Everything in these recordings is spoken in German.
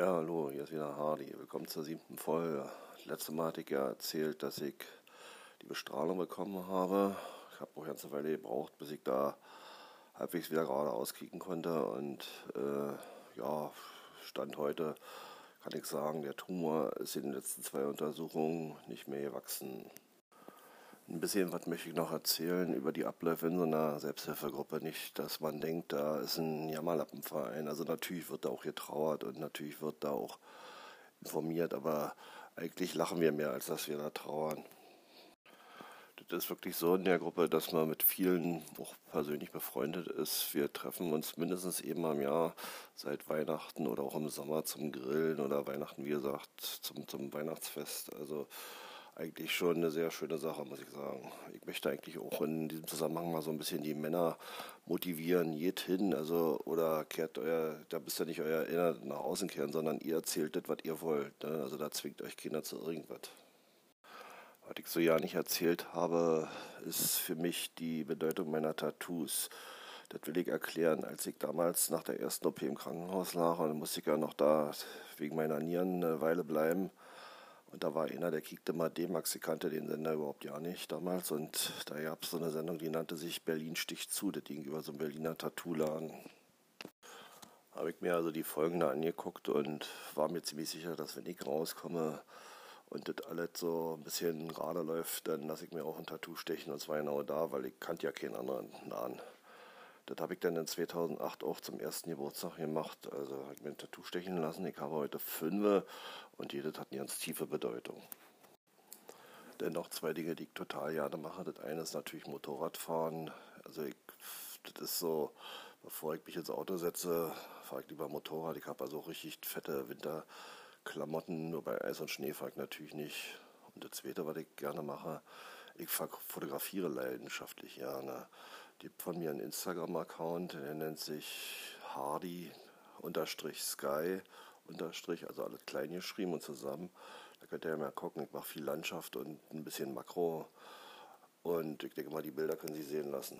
Ja, hallo, hier ist wieder Hardy. Willkommen zur siebten Folge. Letzte Mal hatte ich ja erzählt, dass ich die Bestrahlung bekommen habe. Ich habe auch eine ganze Weile gebraucht, bis ich da halbwegs wieder gerade auskicken konnte. Und äh, ja, Stand heute kann ich sagen, der Tumor ist in den letzten zwei Untersuchungen nicht mehr gewachsen. Ein bisschen was möchte ich noch erzählen über die Abläufe in so einer Selbsthilfegruppe. Nicht, dass man denkt, da ist ein Jammerlappenverein. Also natürlich wird da auch getrauert und natürlich wird da auch informiert, aber eigentlich lachen wir mehr, als dass wir da trauern. Das ist wirklich so in der Gruppe, dass man mit vielen auch persönlich befreundet ist. Wir treffen uns mindestens eben am Jahr seit Weihnachten oder auch im Sommer zum Grillen oder Weihnachten, wie gesagt, zum, zum Weihnachtsfest. Also eigentlich schon eine sehr schöne Sache, muss ich sagen. Ich möchte eigentlich auch in diesem Zusammenhang mal so ein bisschen die Männer motivieren, geht hin, also oder kehrt euer, da bist ja nicht euer Inner nach außen kehren, sondern ihr erzählt das, was ihr wollt. Ne? Also da zwingt euch keiner zu irgendwas. Was ich so ja nicht erzählt habe, ist für mich die Bedeutung meiner Tattoos. Das will ich erklären. Als ich damals nach der ersten OP im Krankenhaus lag, und musste ich ja noch da wegen meiner Nieren eine Weile bleiben, und da war einer, der kickte mal D-Max, ich kannte den Sender überhaupt ja nicht damals. Und da gab es so eine Sendung, die nannte sich Berlin sticht zu, das ging über so einen Berliner Tattoo-Laden. Habe ich mir also die Folgen da angeguckt und war mir ziemlich sicher, dass wenn ich rauskomme und das alles so ein bisschen gerade läuft, dann lasse ich mir auch ein Tattoo stechen und zwar genau da, weil ich kannte ja keinen anderen Nahen. Das habe ich dann in 2008 auch zum ersten Geburtstag gemacht. Also habe ich mir ein Tattoo stechen lassen. Ich habe heute fünf und jedes hat eine ganz tiefe Bedeutung. Denn noch zwei Dinge, die ich total gerne mache. Das eine ist natürlich Motorradfahren. Also ich, das ist so, bevor ich mich ins Auto setze, fahre ich lieber Motorrad. Ich habe also richtig fette Winterklamotten, nur bei Eis und Schnee fahre ich natürlich nicht. Und das zweite, was ich gerne mache, ich fotografiere leidenschaftlich gerne. Es gibt von mir einen Instagram-Account, der nennt sich hardy-sky also alles klein geschrieben und zusammen. Da könnt ihr ja mal gucken, ich mache viel Landschaft und ein bisschen Makro. Und ich denke mal, die Bilder können Sie sehen lassen.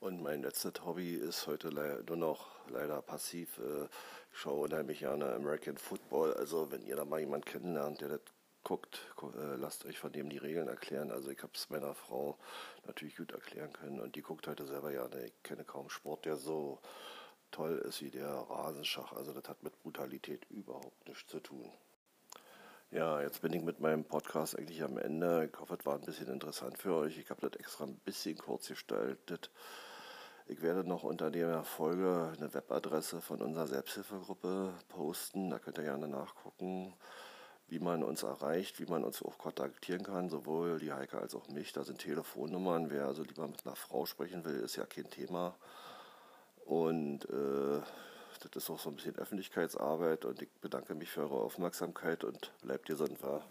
Und mein letztes Hobby ist heute nur noch leider passiv. Äh, ich schaue unheimlich gerne American Football. Also wenn ihr da mal jemanden kennenlernt, der das guckt, äh, lasst euch von dem die Regeln erklären. Also ich habe es meiner Frau natürlich gut erklären können und die guckt heute selber ja. Ich kenne kaum Sport, der so toll ist wie der Rasenschach. Also das hat mit Brutalität überhaupt nichts zu tun. Ja, jetzt bin ich mit meinem Podcast eigentlich am Ende. Ich hoffe, es war ein bisschen interessant für euch. Ich habe das extra ein bisschen kurz gestaltet. Ich werde noch unter der Folge eine Webadresse von unserer Selbsthilfegruppe posten. Da könnt ihr gerne nachgucken wie man uns erreicht, wie man uns auch kontaktieren kann, sowohl die Heike als auch mich. Da sind Telefonnummern. Wer also lieber mit einer Frau sprechen will, ist ja kein Thema. Und äh, das ist auch so ein bisschen Öffentlichkeitsarbeit. Und ich bedanke mich für eure Aufmerksamkeit und bleibt gesund, war.